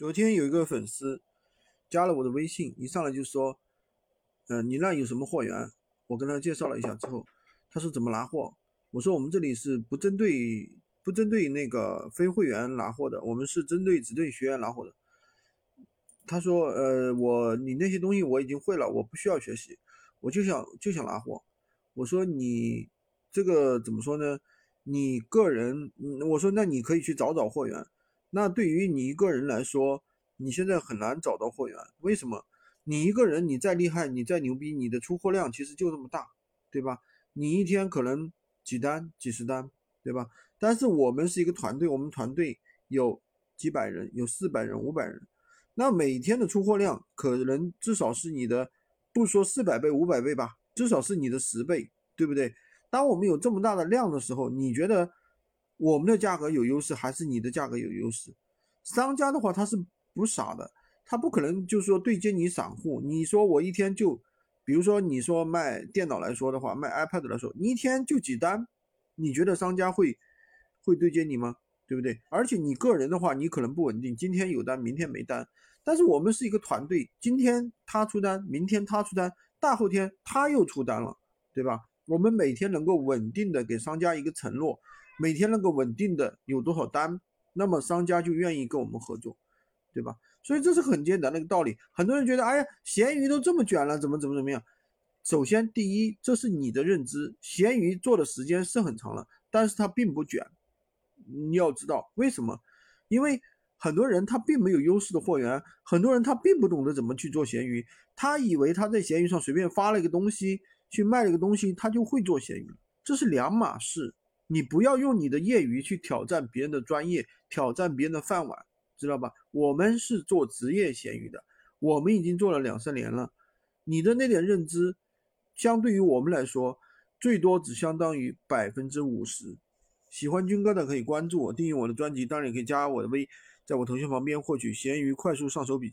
昨天有一个粉丝加了我的微信，一上来就说：“嗯，你那有什么货源？”我跟他介绍了一下之后，他说怎么拿货？我说我们这里是不针对不针对那个非会员拿货的，我们是针对只对学员拿货的。他说：“呃，我你那些东西我已经会了，我不需要学习，我就想就想拿货。”我说：“你这个怎么说呢？你个人，我说那你可以去找找货源。”那对于你一个人来说，你现在很难找到货源，为什么？你一个人，你再厉害，你再牛逼，你的出货量其实就这么大，对吧？你一天可能几单、几十单，对吧？但是我们是一个团队，我们团队有几百人，有四百人、五百人，那每天的出货量可能至少是你的，不说四百倍、五百倍吧，至少是你的十倍，对不对？当我们有这么大的量的时候，你觉得？我们的价格有优势还是你的价格有优势？商家的话他是不傻的，他不可能就是说对接你散户。你说我一天就，比如说你说卖电脑来说的话，卖 iPad 来说，你一天就几单，你觉得商家会会对接你吗？对不对？而且你个人的话，你可能不稳定，今天有单，明天没单。但是我们是一个团队，今天他出单，明天他出单，大后天他又出单了，对吧？我们每天能够稳定的给商家一个承诺。每天能够稳定的有多少单，那么商家就愿意跟我们合作，对吧？所以这是很简单的一个道理。很多人觉得，哎呀，闲鱼都这么卷了，怎么怎么怎么样？首先，第一，这是你的认知，闲鱼做的时间是很长了，但是它并不卷。你要知道为什么？因为很多人他并没有优势的货源，很多人他并不懂得怎么去做闲鱼，他以为他在闲鱼上随便发了一个东西去卖了一个东西，他就会做闲鱼，这是两码事。你不要用你的业余去挑战别人的专业，挑战别人的饭碗，知道吧？我们是做职业咸鱼的，我们已经做了两三年了。你的那点认知，相对于我们来说，最多只相当于百分之五十。喜欢军哥的可以关注我，订阅我的专辑，当然也可以加我的微，在我头像旁边获取咸鱼快速上手笔。